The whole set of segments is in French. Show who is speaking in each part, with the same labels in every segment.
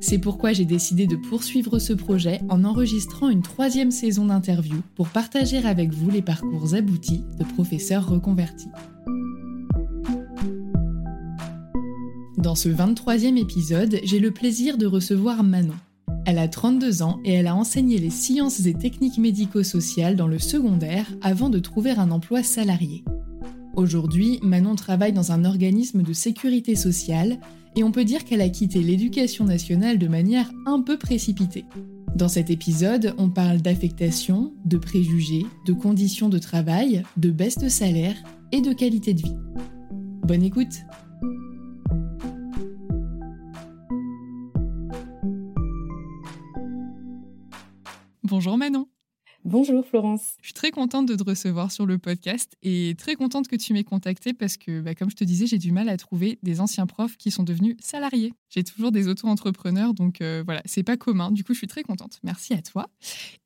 Speaker 1: C'est pourquoi j'ai décidé de poursuivre ce projet en enregistrant une troisième saison d'interviews pour partager avec vous les parcours aboutis de professeurs reconvertis. Dans ce 23e épisode, j'ai le plaisir de recevoir Manon. Elle a 32 ans et elle a enseigné les sciences et techniques médico-sociales dans le secondaire avant de trouver un emploi salarié. Aujourd'hui, Manon travaille dans un organisme de sécurité sociale et on peut dire qu'elle a quitté l'éducation nationale de manière un peu précipitée. Dans cet épisode, on parle d'affectation, de préjugés, de conditions de travail, de baisse de salaire et de qualité de vie. Bonne écoute Bonjour Manon
Speaker 2: Bonjour Florence.
Speaker 1: Je suis très contente de te recevoir sur le podcast et très contente que tu m'aies contactée parce que, bah, comme je te disais, j'ai du mal à trouver des anciens profs qui sont devenus salariés. J'ai toujours des auto-entrepreneurs, donc euh, voilà, c'est pas commun. Du coup, je suis très contente. Merci à toi.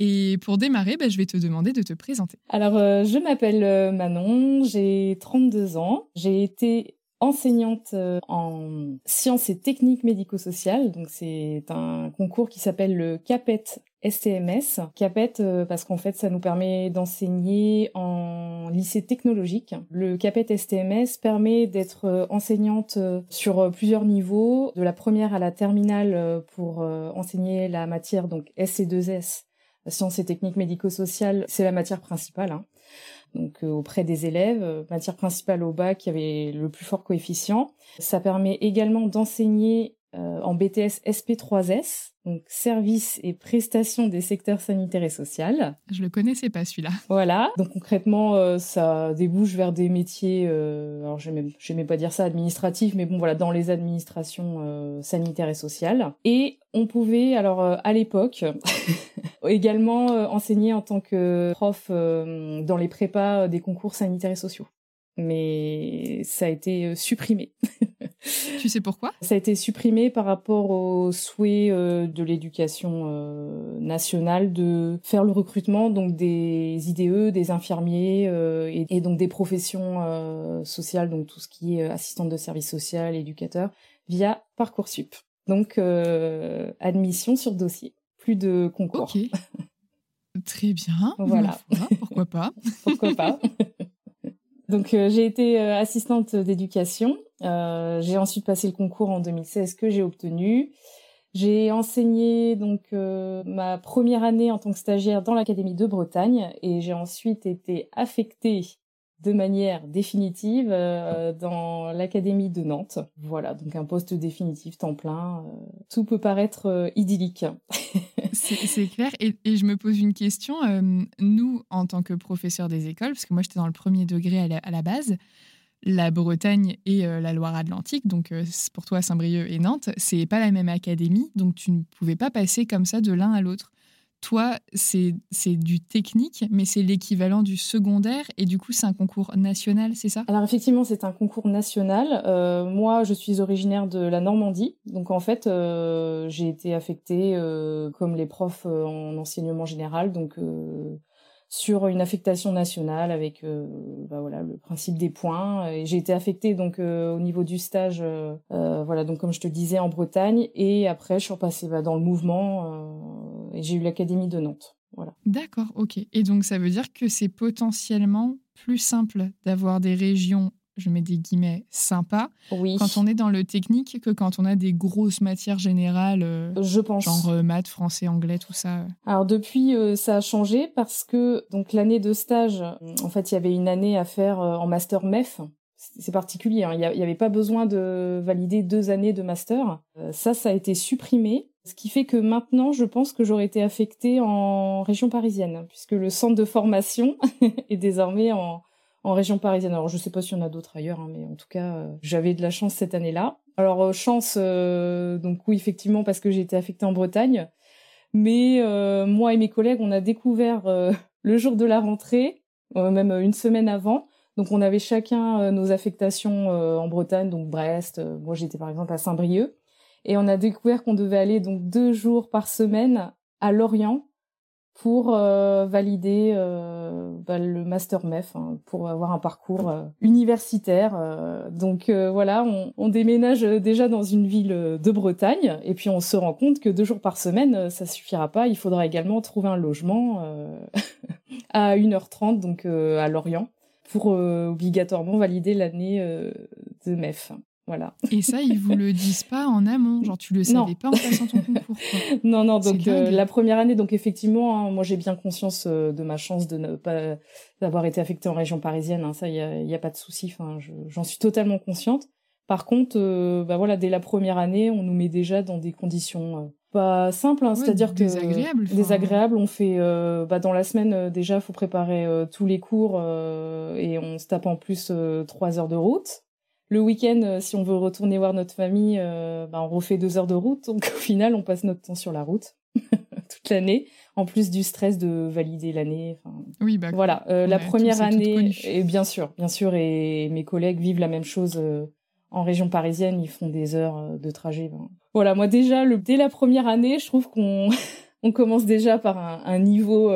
Speaker 1: Et pour démarrer, bah, je vais te demander de te présenter.
Speaker 2: Alors, euh, je m'appelle euh, Manon, j'ai 32 ans. J'ai été enseignante en sciences et techniques médico-sociales. Donc c'est un concours qui s'appelle le CAPET STMS. CAPET euh, parce qu'en fait ça nous permet d'enseigner en lycée technologique. Le CAPET STMS permet d'être euh, enseignante euh, sur plusieurs niveaux, de la première à la terminale pour enseigner la matière donc SC2S, sciences et techniques médico-sociales, c'est la matière principale. Hein. Donc auprès des élèves, matière principale au bac qui avait le plus fort coefficient. Ça permet également d'enseigner en BTS SP3S, donc services et prestations des secteurs sanitaires et sociaux.
Speaker 1: Je le connaissais pas celui-là.
Speaker 2: Voilà. Donc concrètement, euh, ça débouche vers des métiers. Euh, alors je n'aimais pas dire ça administratif, mais bon voilà, dans les administrations euh, sanitaires et sociales. Et on pouvait alors à l'époque également enseigner en tant que prof dans les prépas des concours sanitaires et sociaux. Mais ça a été supprimé.
Speaker 1: Tu sais pourquoi?
Speaker 2: Ça a été supprimé par rapport au souhait euh, de l'éducation euh, nationale de faire le recrutement donc des IDE, des infirmiers euh, et, donc des professions sociales, donc tout ce qui est assistante de service social, éducateur, via Parcoursup. Donc, admission sur dossier, plus de concours.
Speaker 1: Ok. Très bien. Voilà. pourquoi pas?
Speaker 2: Pourquoi pas? Donc, j'ai été assistante d'éducation. j'ai ensuite passé le concours en 2016 que j'ai obtenu. J'ai enseigné donc euh, ma première année en tant que stagiaire dans l'académie de Bretagne et j'ai ensuite été affectée de manière définitive euh, dans l'académie de Nantes. Voilà, donc un poste définitif temps plein. Euh, tout peut paraître idyllique.
Speaker 1: C'est clair. Et, je me pose une question. nous, en tant que professeurs des écoles, parce que moi j'étais dans le premier degré à la base, la Bretagne et euh, la Loire-Atlantique, donc euh, pour toi Saint-Brieuc et Nantes, c'est pas la même académie, donc tu ne pouvais pas passer comme ça de l'un à l'autre. Toi, c'est du technique, mais c'est l'équivalent du secondaire, et du coup, c'est un concours national, c'est ça?
Speaker 2: Alors effectivement, c'est un concours national. Euh, moi, je suis originaire de la Normandie, donc en fait, j'ai été affectée comme les profs en enseignement général, donc sur une affectation nationale avec euh, bah voilà le principe des points. J'ai été affectée donc euh, au niveau du stage euh, voilà donc comme je te disais en Bretagne. Et après je suis repassée bah, dans le mouvement et j'ai eu l'académie de Nantes. Voilà.
Speaker 1: D'accord ok. Et donc ça veut dire que c'est potentiellement plus simple d'avoir des régions je mets des guillemets, sympa quand on est dans le technique que quand on a des grosses matières générales, euh,
Speaker 2: je pense.
Speaker 1: genre euh, maths, français, anglais, tout ça.
Speaker 2: Alors depuis, euh, ça a changé parce que donc l'année de stage, en fait, il y avait une année à faire en master MEF. C'est particulier, hein. il n'y avait pas besoin de valider deux années de master. ça, ça a été supprimé. Ce qui fait que maintenant, je pense que j'aurais été affectée en région parisienne, puisque le centre de formation est désormais en, en région parisienne. Alors je sais pas s'il y en a d'autres ailleurs, hein, mais en tout cas euh, j'avais de la chance cette année-là. Alors euh, chance, euh, donc oui effectivement parce que j'ai été affectée en Bretagne, mais moi et mes collègues on a découvert le jour de la rentrée, même une semaine avant. Donc on avait chacun nos affectations en Bretagne, donc Brest. moi j'étais par exemple à Saint-Brieuc, et on a découvert qu'on devait aller donc deux jours par semaine à Lorient pour euh, valider euh, bah, le master MEF, hein, pour avoir un parcours euh, universitaire. donc voilà, on, on, déménage déjà dans une ville de Bretagne et puis on se rend compte que deux jours par semaine, ça suffira pas. Il faudra également trouver un logement à 1h30, donc à Lorient, pour obligatoirement valider l'année de MEF. Voilà.
Speaker 1: Et ça, ils vous le disent pas en amont, genre tu le savais pas en passant ton concours.
Speaker 2: Non, non. Donc euh, la première année, donc effectivement, hein, moi j'ai bien conscience euh, de ma chance de ne pas d'avoir été affectée en région parisienne. Hein, ça, il y a, pas de souci. Enfin, j'en suis totalement consciente. Par contre, euh, bah voilà, dès la première année, on nous met déjà dans des conditions pas simples, hein, c'est-à-dire que
Speaker 1: désagréables.
Speaker 2: Désagréables. On fait, bah dans la semaine déjà, faut préparer tous les cours et on se tape en plus trois heures de route. Le week-end, euh, si on veut retourner voir notre famille, euh, bah, on refait deux heures de route. Donc au final, on passe notre temps sur la route toute l'année, en plus du stress de valider l'année.
Speaker 1: oui, bah,
Speaker 2: voilà. Euh, la première année, et bien sûr, bien sûr, et mes collègues vivent la même chose en région parisienne. Ils font des heures de trajet. Ben. Voilà, moi déjà, le, dès la première année, je trouve qu'on on commence déjà par un, un niveau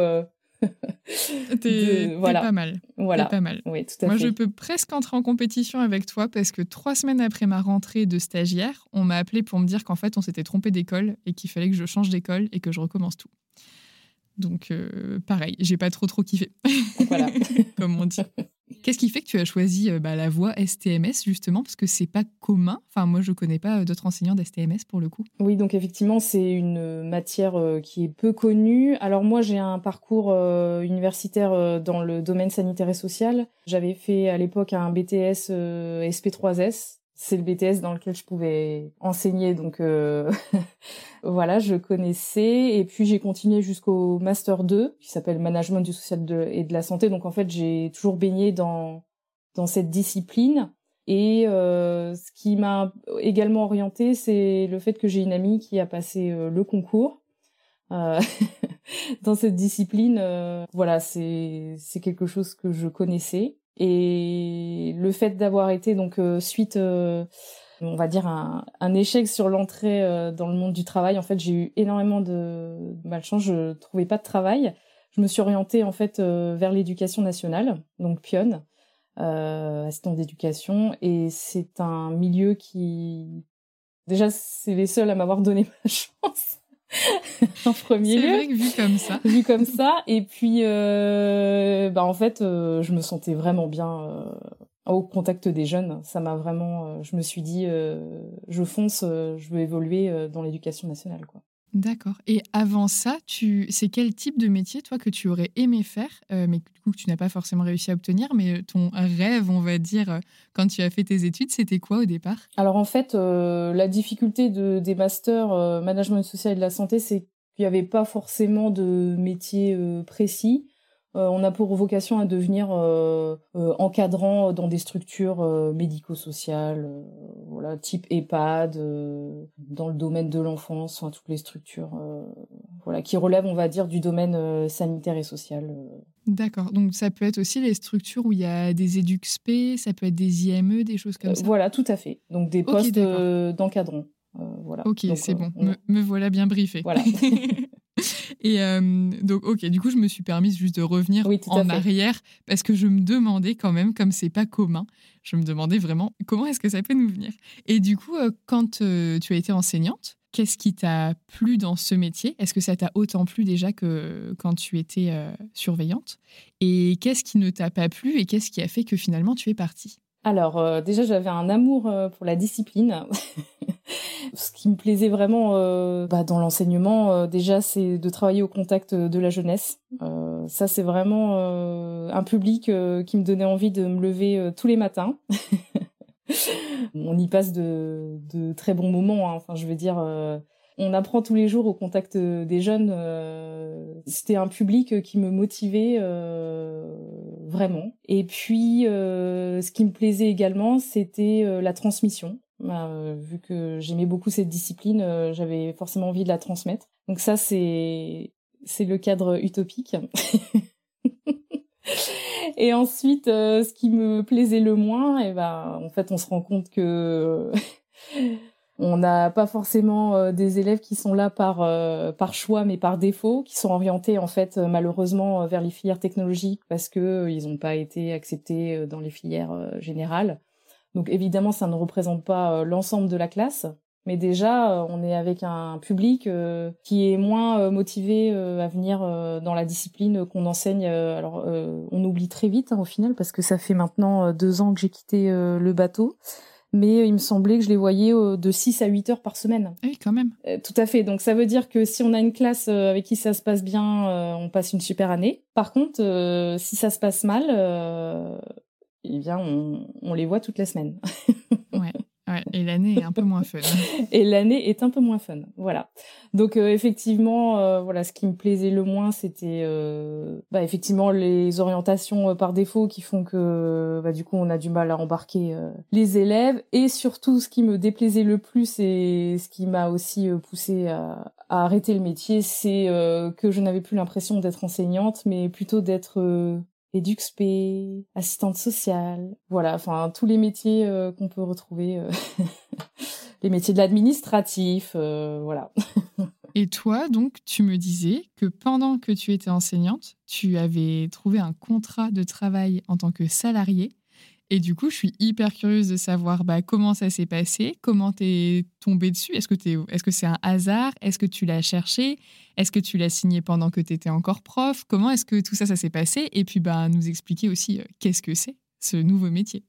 Speaker 1: T'es pas mal.
Speaker 2: Voilà.
Speaker 1: pas mal.
Speaker 2: Oui, tout à
Speaker 1: Moi, je peux presque entrer en compétition avec toi parce que trois semaines après ma rentrée de stagiaire, on m'a appelé pour me dire qu'en fait, on s'était trompé d'école et qu'il fallait que je change d'école et que je recommence tout. Donc, euh, pareil, j'ai pas trop trop kiffé.
Speaker 2: Voilà.
Speaker 1: Comme on dit. Qu'est-ce qui fait que tu as choisi euh, bah, la voie STMS justement parce que c'est pas commun? Enfin, moi, je connais pas euh, d'autres enseignants d'STMS pour le coup.
Speaker 2: Oui, donc effectivement, c'est une matière qui est peu connue. Alors moi, j'ai un parcours universitaire dans le domaine sanitaire et social. J'avais fait à l'époque un BTS SP3S c'est le BTS dans lequel je pouvais enseigner, donc euh, voilà, je connaissais. Et puis j'ai continué jusqu'au master 2, qui s'appelle Management du social et de la santé. Donc en fait, j'ai toujours baigné dans dans cette discipline. Et euh, ce qui m'a également orientée, c'est le fait que j'ai une amie qui a passé euh, le concours. dans cette discipline, voilà, c'est c'est quelque chose que je connaissais. Et le fait d'avoir été donc euh, suite, euh, on va dire un, un échec sur l'entrée euh, dans le monde du travail, en fait j'ai eu énormément de malchance. Je trouvais pas de travail. Je me suis orientée en fait vers l'éducation nationale, donc Pion, assistant d'éducation, et c'est un milieu qui déjà, c'est les seuls à m'avoir donné ma chance. en premier lieu.
Speaker 1: C'est vrai que vu comme ça.
Speaker 2: vu comme ça. Et puis, euh, bah, en fait, euh, je me sentais vraiment bien euh, au contact des jeunes. Ça m'a vraiment, je me suis dit, je fonce, je veux évoluer dans l'éducation nationale, quoi.
Speaker 1: D'accord. Et avant ça, tu... c'est quel type de métier, toi, que tu aurais aimé faire, euh, mais du coup, que tu n'as pas forcément réussi à obtenir, mais ton rêve, on va dire, euh, quand tu as fait tes études, c'était quoi au départ?
Speaker 2: Alors, en fait, euh, la difficulté de, des masters management social et de la santé, c'est qu'il n'y avait pas forcément de métier précis. Euh, on a pour vocation à devenir euh, euh, encadrant dans des structures médico-sociales, voilà, type EHPAD, dans le domaine de l'enfance, enfin, toutes les structures voilà, qui relèvent, on va dire, du domaine sanitaire et social.
Speaker 1: D'accord. Donc ça peut être aussi les structures où il y a des EduxP, ça peut être des IME, des choses comme ça?
Speaker 2: voilà, tout à fait. Donc des postes d'encadrant. voilà.
Speaker 1: Ok, c'est bon. Me, me, voilà bien briefé.
Speaker 2: Voilà.
Speaker 1: Et euh, donc, ok, du coup, je me suis permise juste de revenir en arrière parce que je me demandais quand même, comme c'est pas commun, je me demandais vraiment comment est-ce que ça peut nous venir. Et du coup, euh, quand euh, tu as été enseignante, qu'est-ce qui t'a plu dans ce métier? Est-ce que ça t'a autant plu déjà que quand tu étais surveillante? Et qu'est-ce qui ne t'a pas plu et qu'est-ce qui a fait que finalement tu es partie?
Speaker 2: Alors euh, déjà j'avais un amour euh, pour la discipline. Ce qui me plaisait vraiment euh, bah, dans l'enseignement, déjà c'est de travailler au contact de la jeunesse. ça c'est vraiment un public qui me donnait envie de me lever tous les matins. On y passe de, très bons moments. Hein. Enfin je veux dire on apprend tous les jours au contact euh, des jeunes. Euh, c'était un public qui me motivait euh, vraiment. Et puis, ce qui me plaisait également, c'était la transmission. Bah, vu que j'aimais beaucoup cette discipline, j'avais forcément envie de la transmettre. Donc ça, c'est c'est le cadre utopique. et ensuite, ce qui me plaisait le moins, et ben, en fait, on se rend compte que on n'a pas forcément euh, des élèves qui sont là par euh, par choix mais par défaut, qui sont orientés en fait euh, malheureusement vers les filières technologiques parce que ils n'ont pas été acceptés dans les filières générales. Donc évidemment, ça ne représente pas l'ensemble de la classe, mais déjà on est avec un public qui est moins motivé à venir dans la discipline qu'on enseigne. alors on oublie très vite hein, au final parce que ça fait maintenant deux ans que j'ai quitté le bateau mais il me semblait que je les voyais euh, de 6 à 8 heures par semaine.
Speaker 1: Oui, quand même.
Speaker 2: Euh, tout à fait. Donc ça veut dire que si on a une classe euh, avec qui ça se passe bien, on passe une super année. Par contre, si ça se passe mal, eh bien, on, on les voit toutes les semaines.
Speaker 1: ouais et l'année est un peu moins fun.
Speaker 2: et l'année est un peu moins fun, voilà. Donc euh, effectivement, euh, voilà, ce qui me plaisait le moins, c'était euh, bah, effectivement les orientations par défaut qui font que bah, du coup on a du mal à embarquer les élèves. Et surtout, ce qui me déplaisait le plus et ce qui m'a aussi poussé à, arrêter le métier, c'est que je n'avais plus l'impression d'être enseignante, mais plutôt d'être EduxP, assistante sociale, voilà, enfin tous les métiers euh, qu'on peut retrouver, euh, les métiers de l'administratif, euh, voilà.
Speaker 1: Et toi, donc, tu me disais que pendant que tu étais enseignante, tu avais trouvé un contrat de travail en tant que salarié et du coup, je suis hyper curieuse de savoir bah, comment ça s'est passé, comment t'es tombée dessus. Est-ce que est-ce c'est un hasard? Est-ce que tu l'as cherché? Est-ce que tu l'as signé pendant que tu étais encore prof? Comment est-ce que tout ça, ça s'est passé? Et puis, bah, nous expliquer aussi euh, qu'est-ce que c'est ce nouveau métier.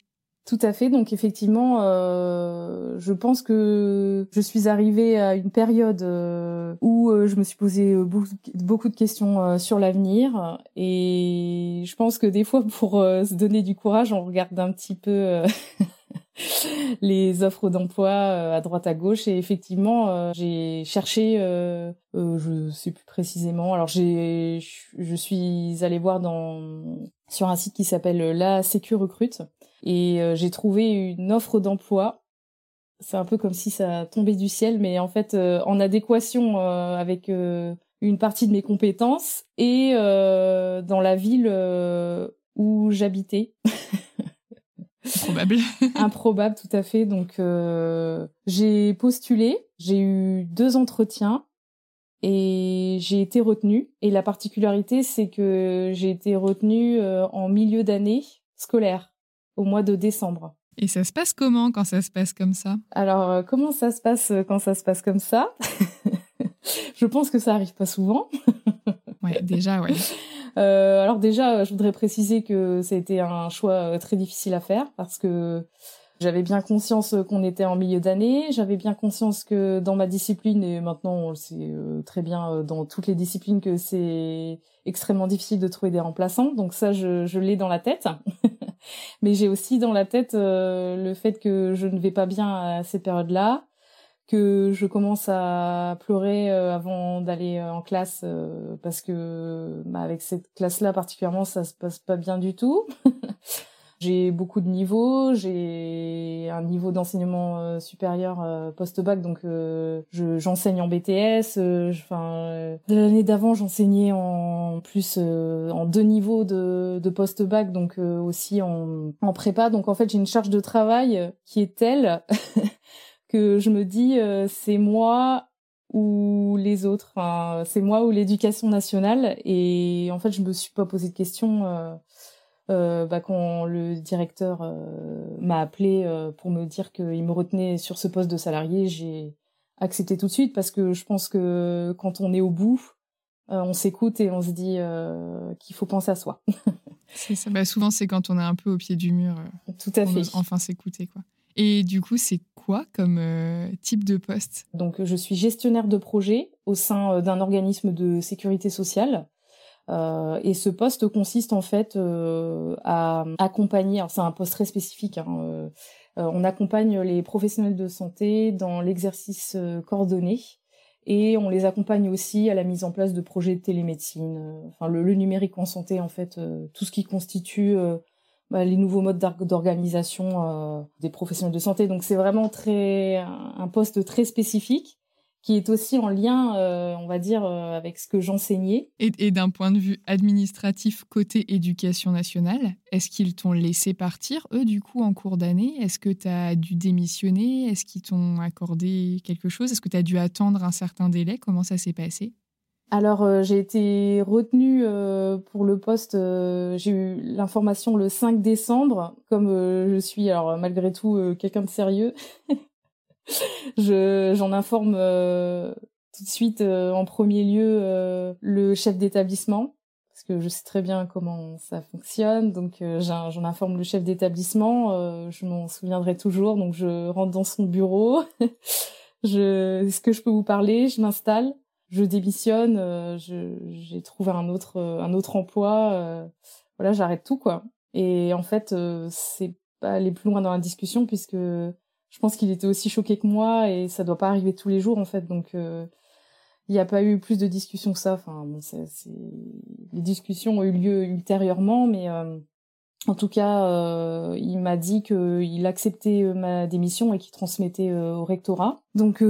Speaker 2: Tout à fait. Donc effectivement, euh, je pense que je suis arrivée à une période euh, où euh, je me suis posé beaucoup, de questions sur l'avenir et je pense que des fois, pour se donner du courage, on regarde un petit peu. les offres d'emploi à droite à gauche et effectivement j'ai cherché je sais plus précisément alors j'ai je suis allée voir dans sur un site qui s'appelle la Sécu Recrute et euh, j'ai trouvé une offre d'emploi. C'est un peu comme si ça tombait du ciel, mais en fait euh, en adéquation euh, avec une partie de mes compétences et dans la ville où j'habitais.
Speaker 1: Improbable.
Speaker 2: Improbable, tout à fait. Donc, j'ai postulé, j'ai eu deux entretiens et j'ai été retenue. Et la particularité, c'est que j'ai été retenue en milieu d'année scolaire au mois de décembre.
Speaker 1: Et ça se passe comment quand ça se passe comme ça?
Speaker 2: Alors, comment ça se passe quand ça se passe comme ça? Je pense que ça arrive pas souvent.
Speaker 1: ouais, déjà, ouais.
Speaker 2: alors déjà, je voudrais préciser que ça a été un choix très difficile à faire parce que j'avais bien conscience qu'on était en milieu d'année, j'avais bien conscience que dans ma discipline, et maintenant on le sait euh, très bien euh, dans toutes les disciplines, que c'est extrêmement difficile de trouver des remplaçants. Donc ça, je, je l'ai dans la tête. Mais j'ai aussi dans la tête euh, le fait que je ne vais pas bien à ces périodes-là, que je commence à pleurer avant d'aller en classe parce que bah, avec cette classe-là particulièrement, ça se passe pas bien du tout. J'ai beaucoup de niveaux, j'ai un niveau d'enseignement euh, supérieur euh, post-bac, donc euh, j'enseigne en BTS. Enfin, l'année d'avant, j'enseignais en plus en deux niveaux de, de post-bac, donc aussi en, en prépa. Donc en fait, j'ai une charge de travail qui est telle que je me dis c'est moi ou les autres. C'est moi ou l'éducation nationale. Et en fait, je me suis pas posé de questions euh, bah, quand le directeur euh, m'a appelé euh, pour me dire qu'il me retenait sur ce poste de salarié, j'ai accepté tout de suite parce que je pense que quand on est au bout, on s'écoute et on se dit qu'il faut penser à soi.
Speaker 1: c'est ça. Bah, souvent, c'est quand on est un peu au pied du mur.
Speaker 2: tout à fait.
Speaker 1: enfin s'écouter, quoi. Et du coup, c'est quoi comme type de poste?
Speaker 2: Donc, je suis gestionnaire de projet au sein d'un organisme de sécurité sociale. Euh, et ce poste consiste en fait euh, à accompagner, alors c'est un poste très spécifique, hein, euh, on accompagne les professionnels de santé dans l'exercice coordonné et on les accompagne aussi à la mise en place de projets de télémédecine, enfin le, numérique en santé en fait, tout ce qui constitue bah, les nouveaux modes d'organisation des professionnels de santé. Donc c'est vraiment très un poste très spécifique qui est aussi en lien, euh, on va dire, euh, avec ce que j'enseignais.
Speaker 1: Et, d'un point de vue administratif, côté éducation nationale, est-ce qu'ils t'ont laissé partir, eux, du coup, en cours d'année? Est-ce que tu as dû démissionner? Est-ce qu'ils t'ont accordé quelque chose? Est-ce que tu as dû attendre un certain délai? Comment ça s'est passé?
Speaker 2: Alors euh, j'ai été retenue pour le poste, j'ai eu l'information le 5 décembre, comme je suis alors malgré tout quelqu'un de sérieux, je j'en informe euh, tout de suite euh, en premier lieu euh, le chef d'établissement parce que je sais très bien comment ça fonctionne. Donc j'en informe le chef d'établissement je m'en souviendrai toujours. Donc je rentre dans son bureau. Je est-ce que je peux vous parler je m'installe je démissionne je j'ai trouvé un autre un autre emploi voilà j'arrête tout quoi. Et en fait c'est pas aller plus loin dans la discussion puisque je pense qu'il était aussi choqué que moi et ça doit pas arriver tous les jours en fait. Donc euh, il n'y a pas eu plus de discussions que ça. Enfin bon, c'est, les discussions ont eu lieu ultérieurement, mais euh, en tout cas, euh, il m'a dit qu'il acceptait ma démission et qu'il transmettait au rectorat. Donc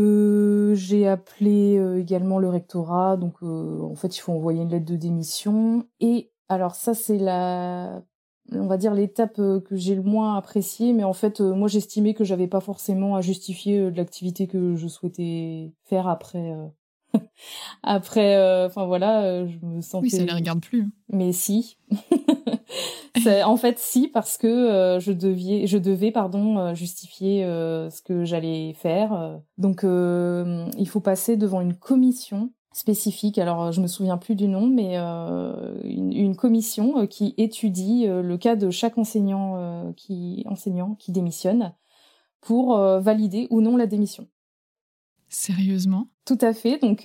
Speaker 2: j'ai appelé également le rectorat. Donc en fait, il faut envoyer une lettre de démission. Et alors ça, c'est la on va dire l'étape euh, que j'ai le moins appréciée. Mais en fait euh, moi j'estimais que j'avais pas forcément à justifier euh, de l'activité que je souhaitais faire après après enfin voilà je me sentais
Speaker 1: oui ça les regarde plus hein.
Speaker 2: mais si. En fait si parce que je devais je devais pardon justifier ce que j'allais faire. Donc il faut passer devant une commission spécifique. Alors, je me souviens plus du nom, mais euh, une, commission euh, qui étudie euh, le cas de chaque enseignant qui enseignant qui démissionne pour valider ou non la démission.
Speaker 1: Sérieusement?
Speaker 2: Tout à fait. Donc,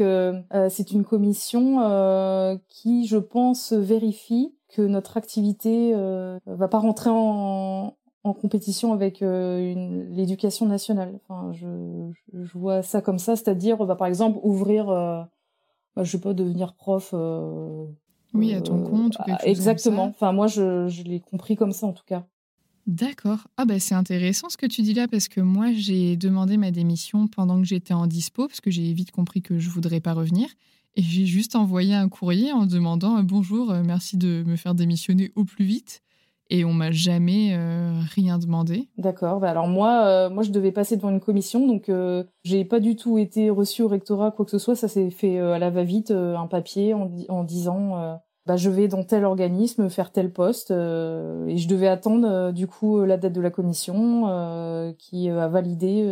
Speaker 2: c'est une commission qui, je pense, vérifie que notre activité va pas rentrer en, compétition avec l'éducation nationale. Enfin, je, je, vois ça comme ça, c'est-à-dire, bah, par exemple, ouvrir bah, je vais pas devenir prof. Euh,
Speaker 1: oui, à ton euh, compte. Ou quelque
Speaker 2: exactement. Enfin, moi, je, je l'ai compris comme ça en tout cas.
Speaker 1: D'accord. Ah bah c'est intéressant ce que tu dis là parce que moi j'ai demandé ma démission pendant que j'étais en dispo parce que j'ai vite compris que je voudrais pas revenir et j'ai juste envoyé un courrier en demandant bonjour, euh, merci de me faire démissionner au plus vite et on m'a jamais euh, rien demandé.
Speaker 2: D'accord. Bah alors moi, euh, moi je devais passer devant une commission, donc euh, j'ai pas du tout été reçue au rectorat quoi que ce soit. Ça s'est fait à la va-vite, un papier en, disant bah, je vais dans tel organisme faire tel poste et je devais attendre du coup la date de la commission qui a validé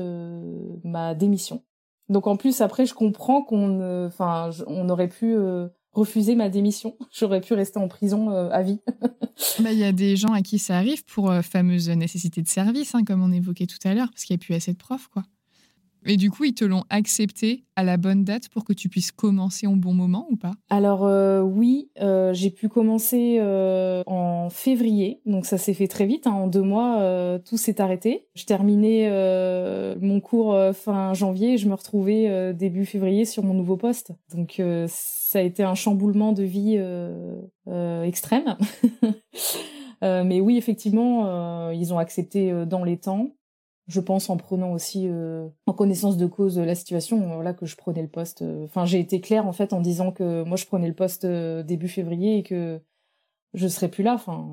Speaker 2: ma démission. Donc en plus après je comprends qu'on enfin on aurait pu refuser ma démission, j'aurais pu rester en prison à vie.
Speaker 1: Bah, il y a des gens à qui ça arrive pour fameuse nécessité de service hein, comme on évoquait tout à l'heure parce qu'il n'y a plus assez de profs quoi. Et du coup, ils te l'ont accepté à la bonne date pour que tu puisses commencer au bon moment ou pas?
Speaker 2: Alors euh, oui, euh, j'ai pu commencer euh, en février, donc ça s'est fait très vite. Hein. en deux mois, tout s'est arrêté. Je terminais mon cours fin janvier, et je me retrouvais début février sur mon nouveau poste. Donc ça a été un chamboulement de vie extrême. mais oui, effectivement, ils ont accepté dans les temps je pense en prenant aussi euh, en connaissance de cause la situation voilà que je prenais le poste euh, enfin j'ai été claire en fait en disant que moi je prenais le poste euh, début février et que je serais plus là enfin.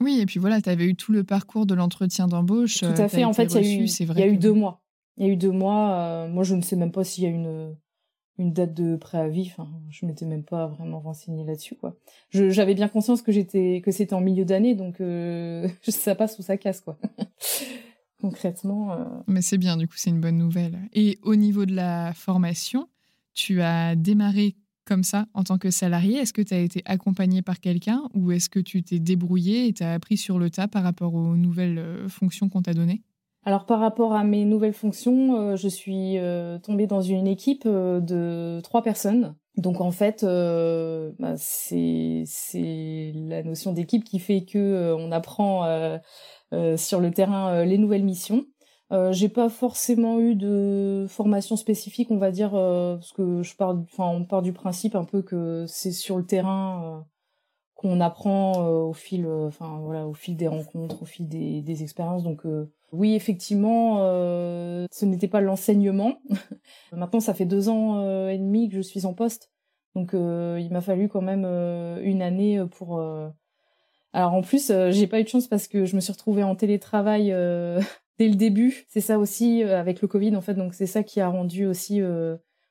Speaker 1: Oui et puis voilà tu avais eu tout le parcours de l'entretien d'embauche
Speaker 2: tout à fait en fait il y a eu il y a eu deux mois. Il y a eu deux mois moi je ne sais même pas s'il y a une une date de préavis enfin je m'étais même pas vraiment renseignée là-dessus quoi. J'avais bien conscience que j'étais que c'était en milieu d'année donc ça passe ou ça casse quoi concrètement. Euh.
Speaker 1: Mais c'est bien, du coup, c'est une bonne nouvelle. Et au niveau de la formation, tu as démarré comme ça en tant que salarié. Est-ce que tu as été accompagné par quelqu'un ou est-ce que tu t'es débrouillé et tu as appris sur le tas par rapport aux nouvelles euh, fonctions qu'on t'a données?
Speaker 2: Alors par rapport à mes nouvelles fonctions, euh, je suis tombée dans une équipe de trois personnes. Donc en fait, bah, c'est la notion d'équipe qui fait que on apprend euh, sur le terrain euh, les nouvelles missions. Euh, j'ai pas forcément eu de formation spécifique, on va dire, parce que je pars, enfin, on part du principe un peu que c'est sur le terrain qu'on apprend au fil, enfin voilà, au fil des rencontres, au fil des, des expériences. Donc oui, effectivement, ce n'était pas l'enseignement. Maintenant, ça fait deux ans et demi que je suis en poste, donc il m'a fallu quand même une année pour alors en plus, euh, j'ai pas eu de chance parce que je me suis retrouvée en télétravail euh, dès le début. C'est ça aussi euh, avec le Covid en fait, donc c'est ça qui a rendu aussi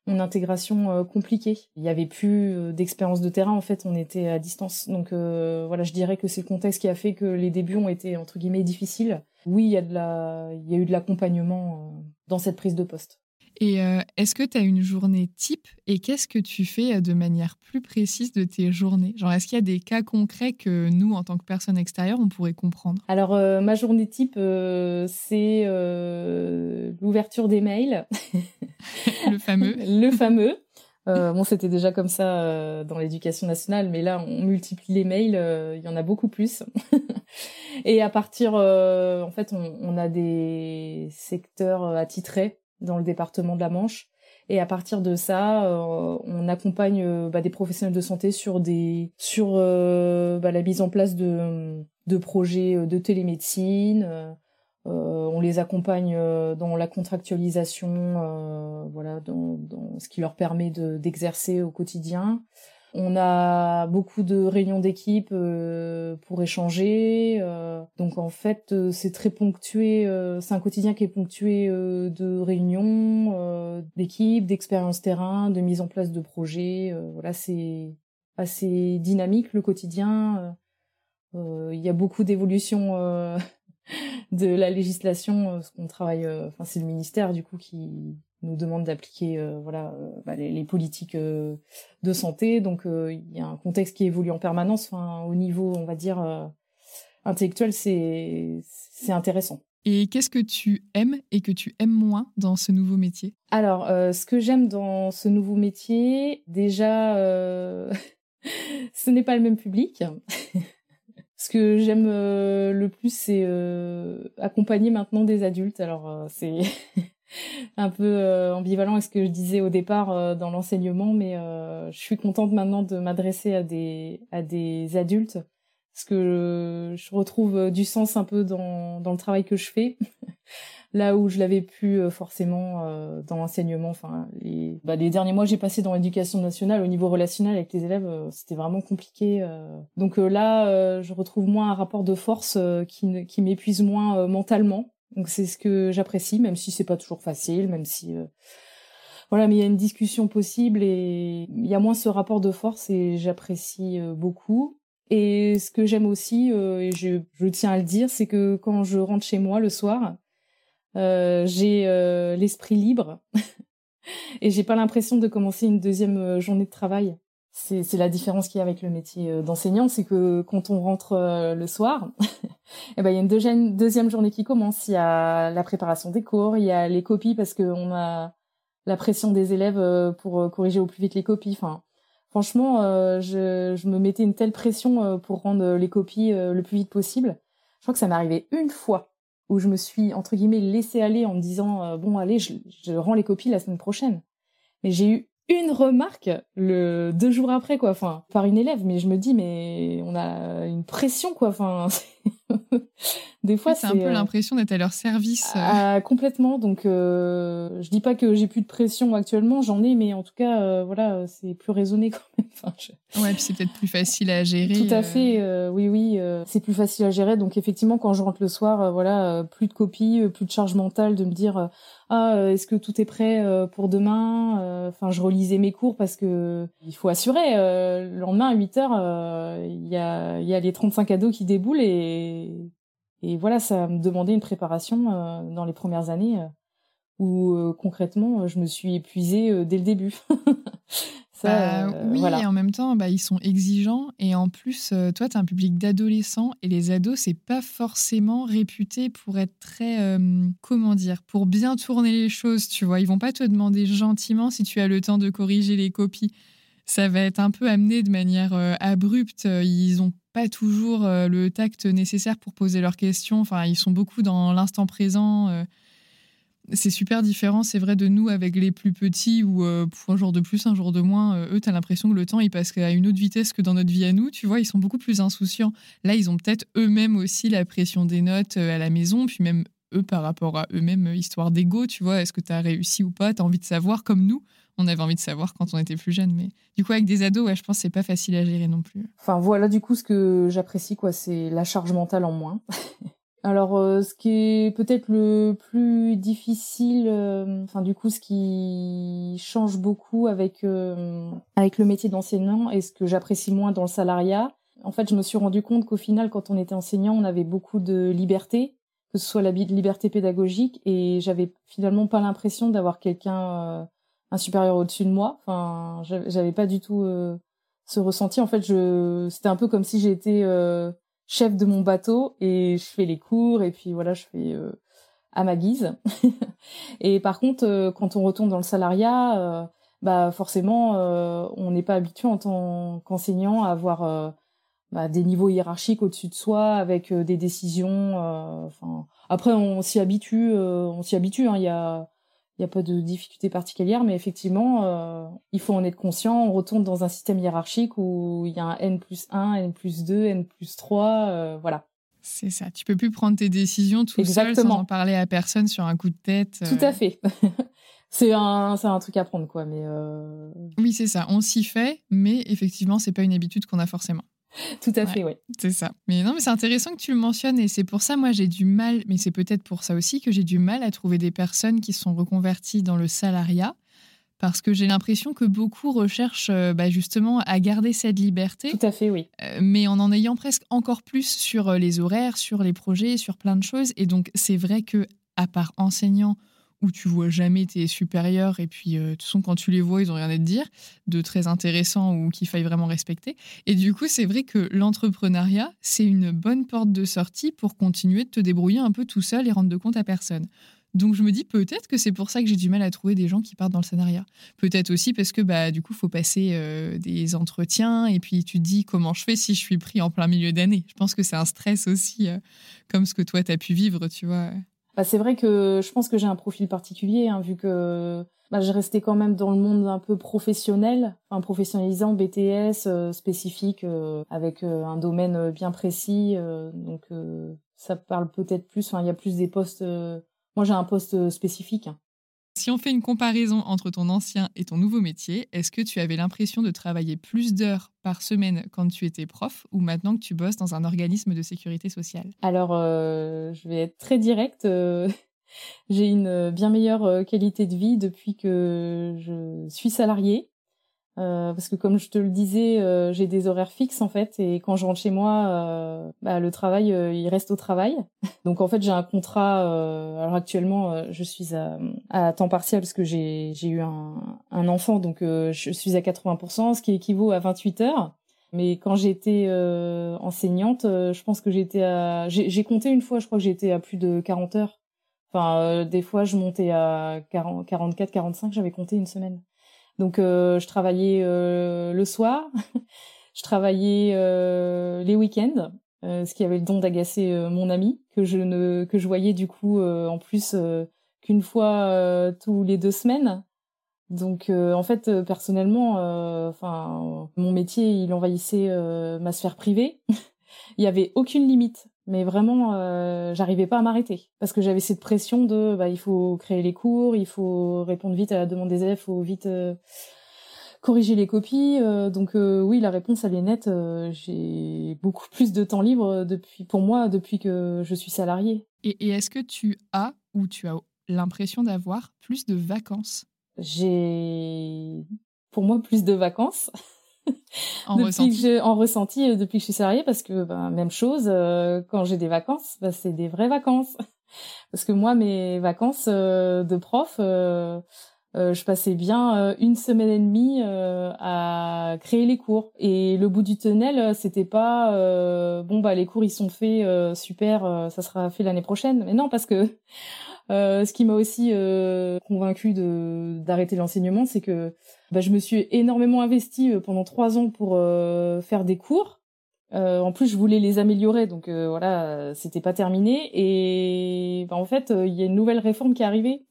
Speaker 2: mon intégration compliquée. Il y avait plus d'expérience de terrain en fait, on était à distance. Donc voilà, je dirais que c'est le contexte qui a fait que les débuts ont été entre guillemets difficiles. Oui, il y a de la il y a eu de l'accompagnement dans cette prise de poste.
Speaker 1: Et euh, est-ce que tu as une journée type et qu'est-ce que tu fais euh, de manière plus précise de tes journées? Genre, est-ce qu'il y a des cas concrets que nous, en tant que personne extérieure, on pourrait comprendre?
Speaker 2: Alors, euh, ma journée type, c'est l'ouverture des mails.
Speaker 1: Le fameux.
Speaker 2: Le fameux. Bon, c'était déjà comme ça dans l'éducation nationale, mais là, on multiplie les mails, il y en a beaucoup plus. et à partir, en fait, on, on, a des secteurs attitrés dans le département de la Manche. Et à partir de ça, euh, on accompagne euh, bah, des professionnels de santé sur des sur euh, bah, la mise en place de, de projets de télémédecine. On les accompagne dans la contractualisation, voilà, dans, dans, ce qui leur permet d'exercer au quotidien. On a beaucoup de réunions d'équipe euh, pour échanger. Euh, donc en fait, euh, c'est très ponctué. c'est un quotidien qui est ponctué de réunions, d'équipes, d'expériences terrain, de mise en place de projets. voilà, c'est assez dynamique le quotidien. Il y a beaucoup d'évolutions de la législation, parce qu'on travaille. Enfin, c'est le ministère du coup qui nous demande d'appliquer euh, voilà euh, bah, les, politiques euh, de santé. Donc il y a un contexte qui évolue en permanence. Enfin au niveau on va dire intellectuel c'est c'est intéressant.
Speaker 1: Et qu'est-ce que tu aimes et que tu aimes moins dans ce nouveau métier?
Speaker 2: Alors ce que j'aime dans ce nouveau métier déjà ce n'est pas le même public ce que j'aime le plus c'est accompagner maintenant des adultes. Alors c'est un peu euh, ambivalent avec ce que je disais au départ euh, dans l'enseignement, mais euh, je suis contente maintenant de m'adresser à des à des adultes parce que je, retrouve du sens un peu dans dans le travail que je fais. là où je l'avais plus forcément dans l'enseignement. Enfin, les, bah, les derniers mois j'ai passé dans l'éducation nationale au niveau relationnel avec les élèves, c'était vraiment compliqué. Donc là, je retrouve moins un rapport de force qui, qui m'épuise moins mentalement donc c'est ce que j'apprécie, même si c'est pas toujours facile, même si euh, voilà, mais il y a une discussion possible et il y a moins ce rapport de force et j'apprécie beaucoup. Et ce que j'aime aussi, et je, tiens à le dire, c'est que quand je rentre chez moi le soir, j'ai l'esprit libre et j'ai pas l'impression de commencer une deuxième journée de travail. C'est la différence qu'il y a avec le métier d'enseignant, c'est que quand on rentre le soir, eh ben il y a une deuxième, deuxième journée qui commence. Il y a la préparation des cours, il y a les copies parce qu'on a la pression des élèves pour corriger au plus vite les copies. Enfin, franchement, je, je me mettais une telle pression pour rendre les copies le plus vite possible. Je crois que ça m'est arrivé une fois où je me suis entre guillemets laissé aller en me disant bon allez, je, je rends les copies la semaine prochaine. Mais j'ai eu une remarque le deux jours après quoi enfin par une élève mais je me dis mais on a une pression quoi enfin
Speaker 1: des fois c'est un peu euh, l'impression d'être à leur service
Speaker 2: euh. ah, complètement. Donc euh, je dis pas que j'ai plus de pression actuellement j'en ai mais en tout cas voilà c'est plus raisonné quand même. Enfin,
Speaker 1: ouais puis c'est peut-être plus facile à gérer
Speaker 2: tout à fait oui oui c'est plus facile à gérer. Donc effectivement quand je rentre le soir voilà plus de copies plus de charge mentale de me dire ah est-ce que tout est prêt pour demain enfin je relisais mes cours parce que il faut assurer le lendemain à 8 heures il y a il y a les 35 cadeaux qui déboulent et et voilà ça me demandait une préparation dans les premières années où concrètement je me suis épuisée dès le début
Speaker 1: Bah, euh, oui, et en même temps, bah, ils sont exigeants. Et en plus, euh, toi, tu as un public d'adolescents. Et les ados, c'est pas forcément réputé pour être très. Euh, comment dire Pour bien tourner les choses, tu vois. Ils vont pas te demander gentiment si tu as le temps de corriger les copies. Ça va être un peu amené de manière abrupte. Ils n'ont pas toujours le tact nécessaire pour poser leurs questions. Enfin, ils sont beaucoup dans l'instant présent c'est super différent, c'est vrai, de nous avec les plus petits où euh, un jour de plus, un jour de moins, euh, eux, tu as l'impression que le temps, il passe à une autre vitesse que dans notre vie à nous. Tu vois, ils sont beaucoup plus insouciants. Là, ils ont peut-être eux-mêmes aussi la pression des notes euh, à la maison, puis même eux par rapport à eux-mêmes, histoire d'ego, tu vois, est-ce que tu as réussi ou pas? Tu as envie de savoir, comme nous, on avait envie de savoir quand on était plus jeune. Mais du coup, avec des ados, ouais, je pense que c'est pas facile à gérer non plus.
Speaker 2: Enfin, voilà, du coup, ce que j'apprécie, quoi, c'est la charge mentale en moins. Alors, euh, ce qui est peut-être le plus difficile, euh, du coup, ce qui change beaucoup avec euh, avec le métier d'enseignant et ce que j'apprécie moins dans le salariat, en fait, je me suis rendu compte qu'au final, quand on était enseignant, on avait beaucoup de liberté, que ce soit la liberté pédagogique, et j'avais finalement pas l'impression d'avoir quelqu'un, un supérieur au-dessus de moi. Enfin, j'avais pas du tout ce ressenti. En fait, je, c'était un peu comme si j'étais chef de mon bateau et je fais les cours et puis voilà, je fais euh, à ma guise. et par contre, euh, quand on retourne dans le salariat, euh, bah forcément, on n'est pas habitué en tant qu'enseignant à avoir bah, des niveaux hiérarchiques au-dessus de soi avec des décisions. Enfin, après, on s'y habitue, on s'y habitue. Hein, il y a il n'y a pas de difficulté particulière, mais effectivement, euh, il faut en être conscient. On retourne dans un système hiérarchique où il y a un N plus 1, N plus 2, N plus 3, euh, voilà.
Speaker 1: C'est ça. Tu peux plus prendre tes décisions tout seul sans en parler à personne sur un coup de tête.
Speaker 2: Tout à euh. fait. c'est un, un truc à prendre, quoi. Mais
Speaker 1: Oui, c'est ça. On s'y fait, mais effectivement, c'est pas une habitude qu'on a forcément.
Speaker 2: Tout à fait, oui.
Speaker 1: C'est ça. Mais non, mais c'est intéressant que tu le mentionnes et c'est pour ça, moi, j'ai du mal, mais c'est peut-être pour ça aussi que j'ai du mal à trouver des personnes qui sont reconverties dans le salariat parce que j'ai l'impression que beaucoup recherchent euh, bah, justement à garder cette liberté.
Speaker 2: Tout à fait, oui.
Speaker 1: Euh, mais en en ayant presque encore plus sur euh, les horaires, sur les projets, sur plein de choses. Et donc, c'est vrai que, à part enseignant, où tu vois jamais tes supérieurs et puis euh, de toute façon quand tu les vois ils ont rien à te dire de très intéressant ou qu'il faille vraiment respecter et du coup c'est vrai que l'entrepreneuriat c'est une bonne porte de sortie pour continuer de te débrouiller un peu tout seul et rendre de compte à personne donc je me dis peut-être que c'est pour ça que j'ai du mal à trouver des gens qui partent dans le salariat. Peut-être aussi parce que bah du coup faut passer euh, des entretiens et puis tu te dis comment je fais si je suis pris en plein milieu d'année. Je pense que c'est un stress aussi euh, comme ce que toi tu as pu vivre, tu vois.
Speaker 2: Bah, c'est vrai que je pense que j'ai un profil particulier, hein, vu que bah, j'ai resté quand même dans le monde un peu professionnel, enfin professionnalisant, BTS euh, spécifique, euh, avec euh, un domaine bien précis. donc ça parle peut-être plus, il y a plus des postes... moi j'ai un poste spécifique. Hein.
Speaker 1: Si on fait une comparaison entre ton ancien et ton nouveau métier, est-ce que tu avais l'impression de travailler plus d'heures par semaine quand tu étais prof ou maintenant que tu bosses dans un organisme de sécurité sociale?
Speaker 2: Alors, euh, je vais être très directe. Euh, j'ai une bien meilleure qualité de vie depuis que je suis salariée. Euh, parce que comme je te le disais, euh, j'ai des horaires fixes en fait, et quand je rentre chez moi, euh, bah, le travail, il reste au travail. Donc en fait, j'ai un contrat. alors actuellement, je suis à, à, temps partiel parce que j'ai eu un, un, enfant, donc je suis à 80%, ce qui équivaut à 28 heures. Mais quand j'étais enseignante, je pense que j'étais à, j'ai compté une fois, je crois que j'étais à plus de 40 heures. Enfin, des fois, je montais à 40, 44, 45, j'avais compté une semaine. Donc euh, je travaillais euh, le soir, je travaillais euh, les week-ends, ce qui avait le don d'agacer mon ami que je ne voyais du coup en plus qu'une fois tous les deux semaines. Donc en fait personnellement, mon métier il envahissait ma sphère privée. il y avait aucune limite. Mais vraiment euh, j'arrivais pas à m'arrêter. Parce que j'avais cette pression de bah il faut créer les cours il faut répondre vite à la demande des élèves faut vite euh, corriger les copies. Euh, donc oui la réponse elle est nette. J'ai beaucoup plus de temps libre depuis pour moi depuis que je suis salariée.
Speaker 1: Et, et est-ce que tu as ou tu as l'impression d'avoir plus de vacances?
Speaker 2: J'ai pour moi plus de vacances
Speaker 1: en ressenti.
Speaker 2: en ressenti euh, depuis que je suis salariée parce que bah, même chose euh, quand j'ai des vacances bah, c'est des vraies vacances. Parce que moi mes vacances euh, de prof je passais bien une semaine et demie à créer les cours. Et le bout du tunnel c'était pas bon bah les cours ils sont faits super ça sera fait l'année prochaine. Mais non parce que ce qui m'a aussi convaincu de d'arrêter l'enseignement c'est que bah, je me suis énormément investie euh, pendant trois ans pour euh, faire des cours. Euh, en plus, je voulais les améliorer, donc voilà, c'était pas terminé. Et bah, en fait, il y a une nouvelle réforme qui est arrivée.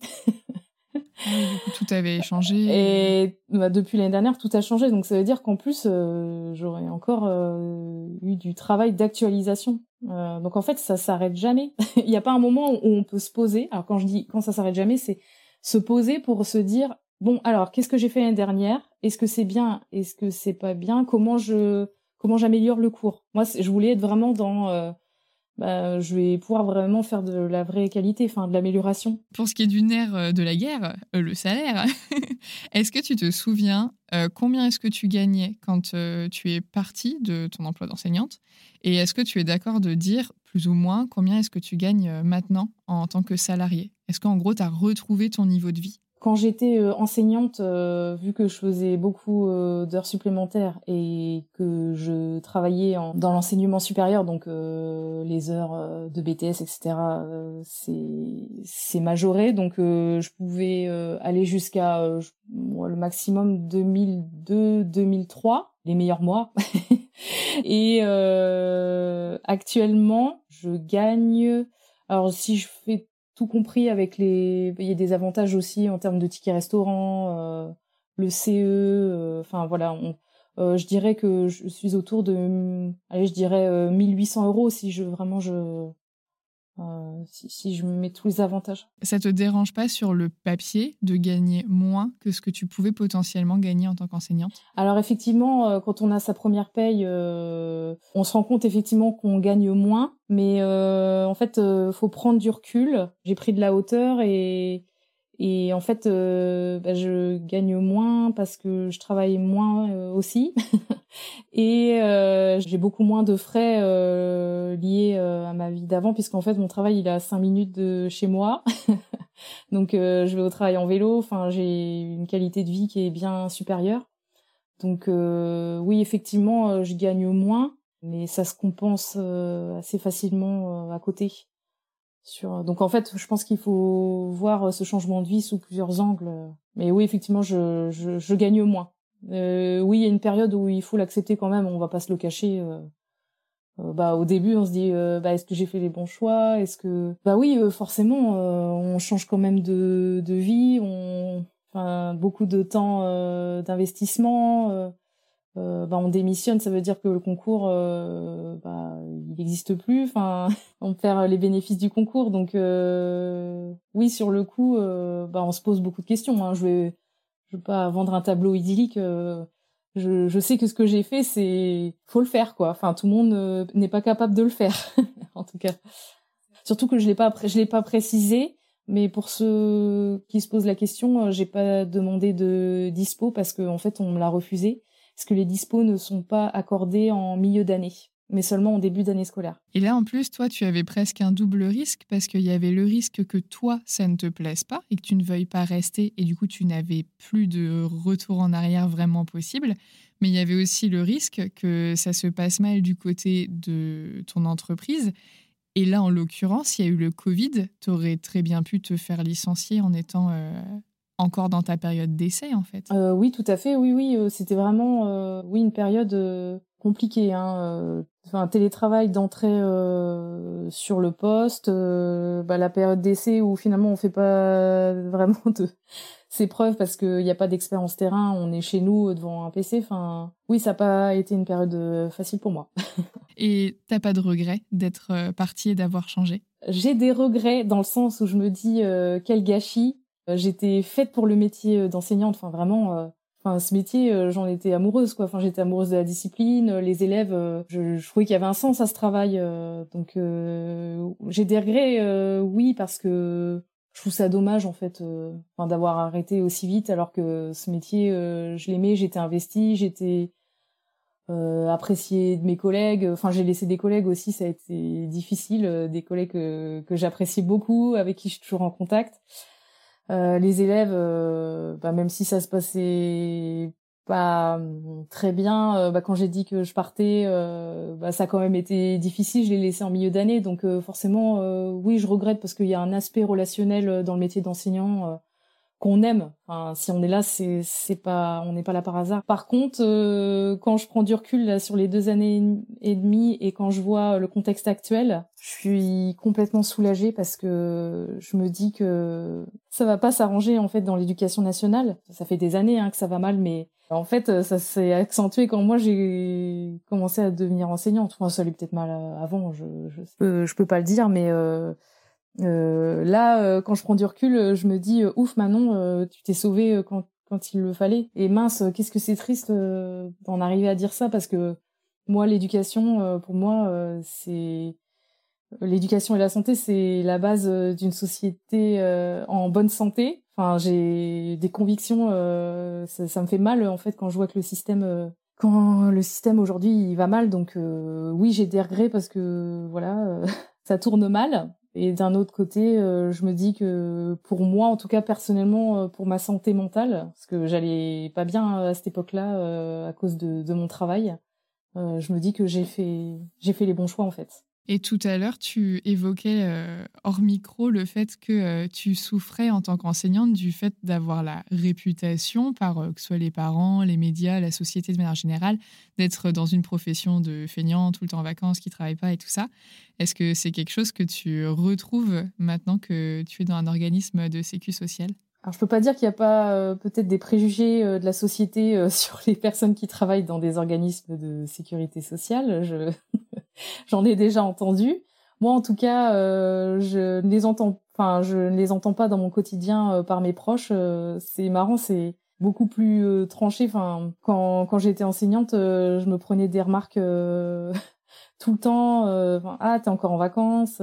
Speaker 1: tout avait changé.
Speaker 2: Et bah, depuis l'année dernière, tout a changé. Donc ça veut dire qu'en plus, j'aurais encore eu du travail d'actualisation. donc en fait, ça s'arrête jamais. Il n'y a pas un moment où on peut se poser. Alors quand je dis quand ça s'arrête jamais, c'est se poser pour se dire bon, alors, qu'est-ce que j'ai fait l'année dernière? Est-ce que c'est bien? Est-ce que c'est pas bien? Comment je comment j'améliore le cours? Moi, je voulais être vraiment dans euh, bah, je vais pouvoir vraiment faire de la vraie qualité, enfin de l'amélioration.
Speaker 1: Pour ce qui est du nerf euh, de la guerre, euh, le salaire, est-ce que tu te souviens combien est-ce que tu gagnais quand tu es partie de ton emploi d'enseignante? Et est-ce que tu es d'accord de dire plus ou moins combien est-ce que tu gagnes maintenant en tant que salarié? Est-ce qu'en gros, tu as retrouvé ton niveau de vie?
Speaker 2: Quand j'étais euh, enseignante, euh, vu que je faisais beaucoup euh, d'heures supplémentaires et que je travaillais dans l'enseignement supérieur, donc les heures de BTS, etc., c'est majoré, donc je pouvais aller jusqu'à le maximum 2002-2003, les meilleurs mois. et actuellement, je gagne. Alors si je fais compris avec les. Il y a des avantages aussi en termes de tickets restaurant, euh, le CE. Euh, enfin voilà, euh, je dirais que je suis autour de, allez, je dirais 1800 euros si je vraiment je euh, si, je mets tous les avantages.
Speaker 1: Ça te dérange pas sur le papier de gagner moins que ce que tu pouvais potentiellement gagner en tant qu'enseignante?
Speaker 2: Alors effectivement, euh, quand on a sa première paye, euh, on se rend compte effectivement qu'on gagne moins, mais en fait, il faut prendre du recul. J'ai pris de la hauteur et et en fait, bah, je gagne moins parce que je travaille moins aussi. et euh, j'ai beaucoup moins de frais liés à ma vie d'avant, puisqu'en fait, mon travail, il est à 5 minutes de chez moi. Donc, je vais au travail en vélo. Enfin, j'ai une qualité de vie qui est bien supérieure. Donc, oui, effectivement, je gagne moins, mais ça se compense assez facilement à côté. Donc en fait, je pense qu'il faut voir ce changement de vie sous plusieurs angles. Mais oui, effectivement, je, je, gagne moins. Euh, oui, il y a une période où il faut l'accepter quand même. On va pas se le cacher. Euh, euh, bah au début, on se dit, bah est-ce que j'ai fait les bons choix? Est-ce que bah oui, forcément, on change quand même de, de vie. On enfin beaucoup de temps d'investissement euh, bah, on démissionne, ça veut dire que le concours, euh, bah, il n'existe plus. Enfin, on perd les bénéfices du concours. Donc, euh, oui, sur le coup, euh, bah, on se pose beaucoup de questions. Hein. Je vais, je vais pas vendre un tableau idyllique. Euh, je, sais que ce que j'ai fait, c'est, faut le faire, quoi. Enfin, tout le monde n'est pas capable de le faire, en tout cas. Surtout que je l'ai pas, je l'ai pas précisé, Mais pour ceux qui se posent la question, j'ai pas demandé de dispo parce qu'en en fait, on me l'a refusé. Parce que les dispos ne sont pas accordés en milieu d'année mais seulement en début d'année scolaire.
Speaker 1: Et là, en plus, toi, tu avais presque un double risque parce qu'il y avait le risque que toi, ça ne te plaise pas et que tu ne veuilles pas rester et du coup, tu n'avais plus de retour en arrière vraiment possible. Mais il y avait aussi le risque que ça se passe mal du côté de ton entreprise. Et là, en l'occurrence, il y a eu le Covid. Tu aurais très bien pu te faire licencier en étant euh, encore dans ta période d'essai, en fait.
Speaker 2: Euh, oui, tout à fait. Oui, oui. Euh, c'était vraiment oui, une période compliquée. Hein, enfin, télétravail d'entrée euh, sur le poste, euh, bah, la période d'essai où finalement on fait pas vraiment de ses preuves parce qu'il n'y a pas d'expérience terrain, on est chez nous devant un PC. Enfin, oui, ça n'a pas été une période euh, facile pour moi.
Speaker 1: et t'as pas de regret d'être partie et d'avoir changé?
Speaker 2: J'ai des regrets dans le sens où je me dis quel gâchis. J'étais faite pour le métier d'enseignante. Enfin, vraiment Enfin, ce métier, euh, j'en étais amoureuse, quoi. Enfin, j'étais amoureuse de la discipline, euh, les élèves. Euh, je, je, trouvais qu'il y avait un sens à ce travail. donc, j'ai des regrets, oui, parce que je trouve ça dommage, en fait, d'avoir arrêté aussi vite, alors que ce métier, je l'aimais, j'étais investie, j'étais appréciée de mes collègues. Enfin, j'ai laissé des collègues aussi, ça a été difficile, des collègues que, que j'apprécie beaucoup, avec qui je suis toujours en contact. Euh, les élèves, euh, bah, même si ça se passait pas hum, très bien, euh, bah, quand j'ai dit que je partais, bah, ça a quand même été difficile. Je l'ai laissé en milieu d'année, donc forcément, oui, je regrette parce qu'il y a un aspect relationnel dans le métier d'enseignant qu'on aime. Enfin, si on est là, c'est c'est pas, on n'est pas là par hasard. Par contre, euh, quand je prends du recul là, sur les deux années et demie et quand je vois le contexte actuel, je suis complètement soulagée parce que je me dis que ça va pas s'arranger en fait dans l'éducation nationale. Ça fait des années hein, que ça va mal, mais en fait, ça s'est accentué quand moi j'ai commencé à devenir enseignante. Enfin, ça allait peut-être mal avant, je je peux, je peux pas le dire, mais euh, euh, là, euh, quand je prends du recul, euh, je me dis ouf, Manon, tu t'es sauvée quand, quand il le fallait. Et mince, qu'est-ce que c'est triste d'en arriver à dire ça parce que moi, l'éducation, pour moi, c'est l'éducation et la santé, c'est la base d'une société en bonne santé. Enfin, j'ai des convictions. Ça, ça, me fait mal en fait quand je vois que le système quand le système aujourd'hui il va mal. Donc oui, j'ai des regrets parce que voilà, ça tourne mal. Et d'un autre côté, euh, je me dis que pour moi, en tout cas personnellement, euh, pour ma santé mentale, parce que j'allais pas bien à cette époque-là euh, à cause de, mon travail, je me dis que j'ai fait j'ai fait les bons choix en fait.
Speaker 1: Et tout à l'heure, tu évoquais euh, hors micro le fait que euh, tu souffrais en tant qu'enseignante du fait d'avoir la réputation, par euh, que ce soit les parents, les médias, la société de manière générale, d'être dans une profession de feignant, tout le temps en vacances, qui ne travaille pas et tout ça. Est-ce que c'est quelque chose que tu retrouves maintenant que tu es dans un organisme de sécu sociale
Speaker 2: alors je peux pas dire qu'il n'y a pas peut-être des préjugés de la société sur les personnes qui travaillent dans des organismes de sécurité sociale. Je J'en ai déjà entendu. Moi, en tout cas, euh, je ne les entends, enfin, je ne les entends pas dans mon quotidien euh, par mes proches. Euh, c'est marrant, c'est beaucoup plus tranché. Enfin, quand quand j'étais enseignante, je me prenais des remarques tout le temps. ah, t'es encore en vacances.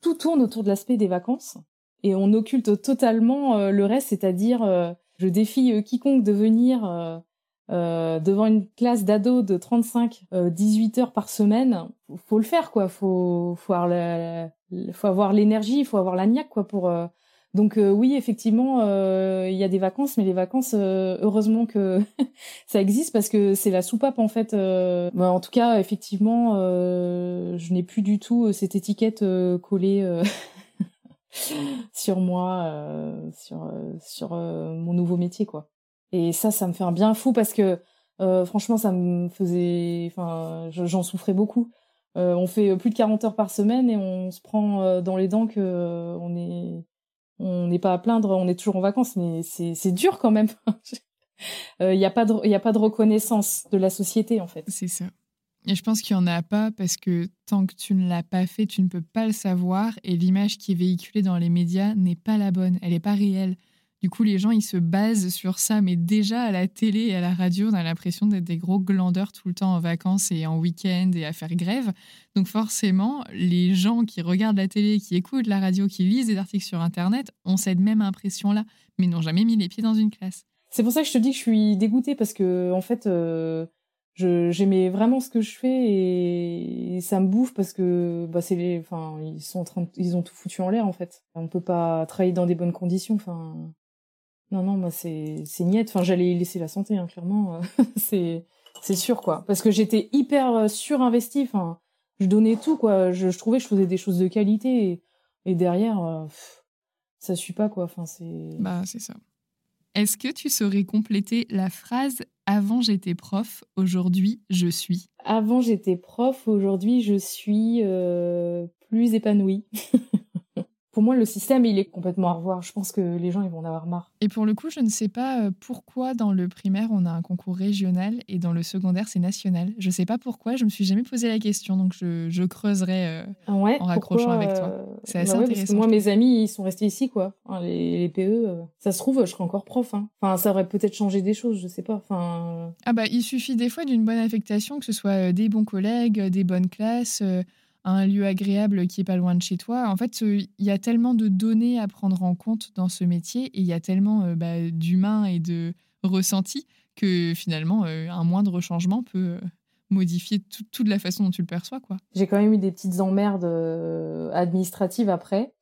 Speaker 2: tout tourne autour de l'aspect des vacances et on occulte totalement le reste, c'est-à-dire je défie quiconque de venir euh, devant une classe d'ados de 35 18 euh, heures par semaine, faut le faire quoi, faut faut avoir faut avoir l'énergie, faut avoir la niaque quoi pour euh, donc oui, effectivement, il y a des vacances, mais les vacances, heureusement que ça existe parce que c'est la soupape en fait. Bah, en tout cas, effectivement, je n'ai plus du tout cette étiquette collée sur moi, sur sur mon nouveau métier quoi. Et ça, ça me fait un bien fou parce que euh, franchement, ça me faisait, enfin, j'en souffrais beaucoup. Euh, on fait plus de 40 heures par semaine et on se prend euh, dans les dents que on est, on n'est pas à plaindre, on est toujours en vacances, mais c'est dur quand même. Il n'y a pas a pas de reconnaissance de la société en fait.
Speaker 1: C'est ça. Et je pense qu'il n'y en a pas parce que tant que tu ne l'as pas fait, tu ne peux pas le savoir et l'image qui est véhiculée dans les médias n'est pas la bonne, elle n'est pas réelle. Du coup, les gens, ils se basent sur ça. Mais déjà, à la télé et à la radio, on a l'impression d'être des gros glandeurs tout le temps en vacances et en week-end et à faire grève. Donc forcément, les gens qui regardent la télé, qui écoutent la radio, qui lisent des articles sur Internet, ont cette même impression-là, mais n'ont jamais mis les pieds dans une classe.
Speaker 2: C'est pour ça que je te dis que je suis dégoûtée parce que, en fait, euh, j'aimais vraiment ce que je fais et, ça me bouffe parce que bah ils sont en train ils ont tout foutu en l'air en fait on peut pas travailler dans des bonnes conditions non non moi c'est c'est niette. Enfin j'allais laisser la santé hein, clairement. C'est c'est sûr quoi. Parce que j'étais hyper euh, surinvesti enfin je donnais tout quoi. Je, je, trouvais que je faisais des choses de qualité. Et, et derrière euh, ça suit pas quoi. Enfin c'est
Speaker 1: bah c'est ça. Est-ce que tu saurais compléter la phrase Avant j'étais prof, aujourd'hui je suis
Speaker 2: Avant j'étais prof, aujourd'hui je suis euh, plus épanouie. pour moi, le système, il est complètement à revoir. Je pense que les gens, ils vont en avoir marre.
Speaker 1: Et pour le coup, je ne sais pas euh, pourquoi dans le primaire, on a un concours régional et dans le secondaire, c'est national. Je ne sais pas pourquoi, je me suis jamais posé la question, donc je, creuserai euh, ah en raccrochant avec toi. Euh, c'est assez bah intéressant. Parce que
Speaker 2: moi, mes amis, ils sont restés ici, quoi. les, PE, ça se trouve, je serais encore prof. Hein. Enfin, ça aurait peut-être changé des choses, je sais pas. Enfin...
Speaker 1: Ah bah, il suffit des fois d'une bonne affectation, que ce soit des bons collègues, des bonnes classes un lieu agréable qui est pas loin de chez toi. En fait, il y a tellement de données à prendre en compte dans ce métier et il y a tellement euh, bah, d'humains et de ressentis que finalement, euh, un moindre changement peut euh, modifier toute la façon dont tu le perçois. quoi.
Speaker 2: J'ai quand même eu des petites emmerdes administratives après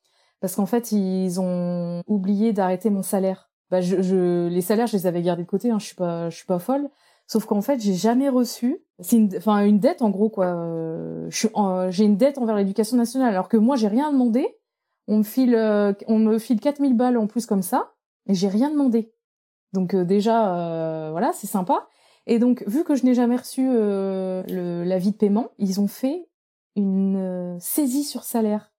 Speaker 2: parce qu'en fait, ils ont oublié d'arrêter mon salaire. Bah, les salaires, je les avais gardés de côté, hein, je suis suis pas folle. Sauf qu'en fait, j'ai jamais reçu, c'est une, enfin une dette en gros quoi. Euh, j'ai une dette envers l'éducation nationale, alors que moi j'ai rien demandé. On me file, euh, on me file 4000 balles en plus comme ça, et j'ai rien demandé. Donc euh, déjà, voilà, c'est sympa. Et donc vu que je n'ai jamais reçu l'avis de paiement, ils ont fait une saisie sur salaire.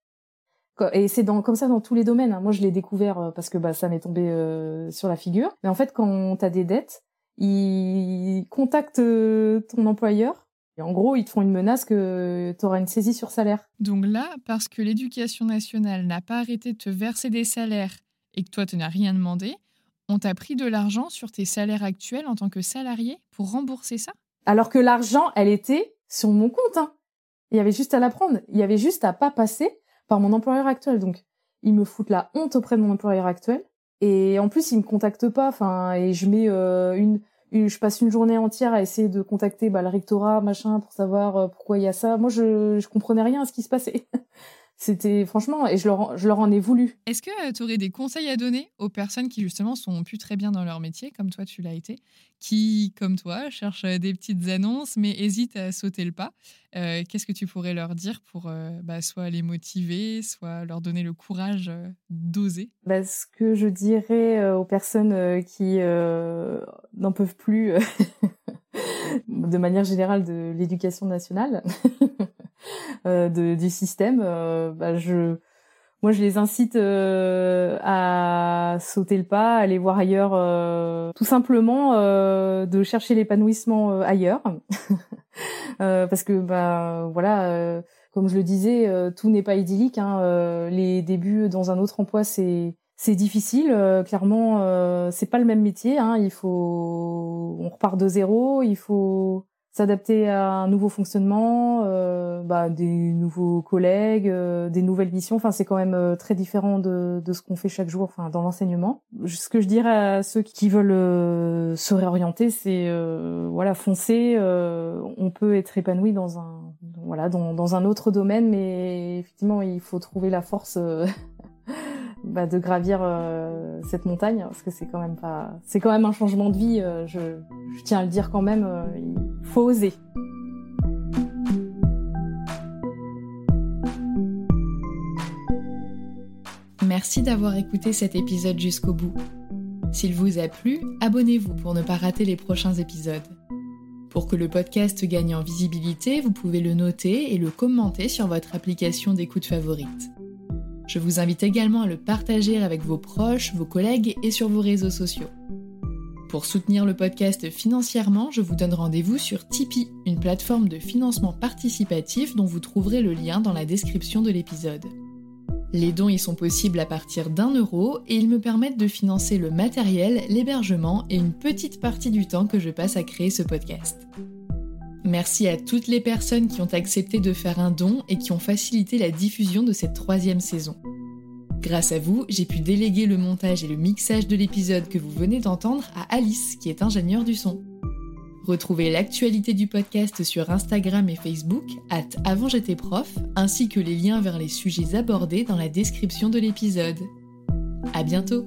Speaker 2: Et c'est dans comme ça dans tous les domaines. Hein. Moi, je l'ai découvert parce que bah ça m'est tombé sur la figure. Mais en fait, quand tu as des dettes, ils contactent euh, ton employeur et en gros, ils te font une menace que tu auras une saisie sur salaire.
Speaker 1: Donc là, parce que l'éducation nationale n'a pas arrêté de te verser des salaires et que toi, tu n'as rien demandé, on t'a pris de l'argent sur tes salaires actuels en tant que salarié pour rembourser ça?
Speaker 2: Alors que l'argent, elle était sur mon compte. Hein. Il y avait juste à la prendre. Il y avait juste à pas passer par mon employeur actuel. Donc, ils me foutent la honte auprès de mon employeur actuel. Et en plus, ils me contactent pas. Enfin, et je mets euh, une, je passe une journée entière à essayer de contacter bah, le rectorat, machin, pour savoir euh, pourquoi il y a ça. Moi, je, je comprenais rien à ce qui se passait. C'était franchement, et je leur, je leur en ai voulu.
Speaker 1: Est-ce que euh, tu aurais des conseils à donner aux personnes qui justement sont plus très bien dans leur métier, comme toi tu l'as été, qui, comme toi, cherchent euh, des petites annonces mais hésitent à sauter le pas euh, Qu'est-ce que tu pourrais leur dire pour bah, soit les motiver, soit leur donner le courage d'oser?
Speaker 2: Bah, Ce que je dirais aux personnes qui n'en peuvent plus de manière générale de l'éducation nationale, de, du système, euh, bah, je, moi, je les incite euh, à sauter le pas, à aller voir ailleurs, tout simplement de chercher l'épanouissement ailleurs, parce que bah voilà, comme je le disais, tout n'est pas idyllique. Hein, les débuts dans un autre emploi, c'est c'est difficile. clairement, c'est pas le même métier. Hein, il faut, on repart de zéro. Il faut s'adapter à un nouveau fonctionnement, euh, bah, des nouveaux collègues, euh, des nouvelles missions. Enfin, c'est quand même euh, très différent de, de ce qu'on fait chaque jour, enfin, dans l'enseignement. Ce que je dirais à ceux qui veulent euh, se réorienter, c'est voilà, foncer. on peut être épanoui dans un voilà, dans, dans un autre domaine, mais effectivement, il faut trouver la force. Bah, de gravir euh, cette montagne parce que c'est quand même pas c'est quand même un changement de vie euh, je, tiens à le dire quand même euh, il faut oser
Speaker 3: Merci d'avoir écouté cet épisode jusqu'au bout. S'il vous a plu, abonnez-vous pour ne pas rater les prochains épisodes. Pour que le podcast gagne en visibilité, vous pouvez le noter et le commenter sur votre application d'écoute favorite. Je vous invite également à le partager avec vos proches, vos collègues et sur vos réseaux sociaux. Pour soutenir le podcast financièrement, je vous donne rendez-vous sur Tipeee, une plateforme de financement participatif dont vous trouverez le lien dans la description de l'épisode.
Speaker 1: Les dons y sont possibles à partir d'un euro et ils me permettent de financer le matériel, l'hébergement et une petite partie du temps que je passe à créer ce podcast. Merci à toutes les personnes qui ont accepté de faire un don et qui ont facilité la diffusion de cette troisième saison. Grâce à vous, j'ai pu déléguer le montage et le mixage de l'épisode que vous venez d'entendre à Alice, qui est ingénieure du son. Retrouvez l'actualité du podcast sur Instagram et Facebook, at avant j'étais prof, ainsi que les liens vers les sujets abordés dans la description de l'épisode. À bientôt!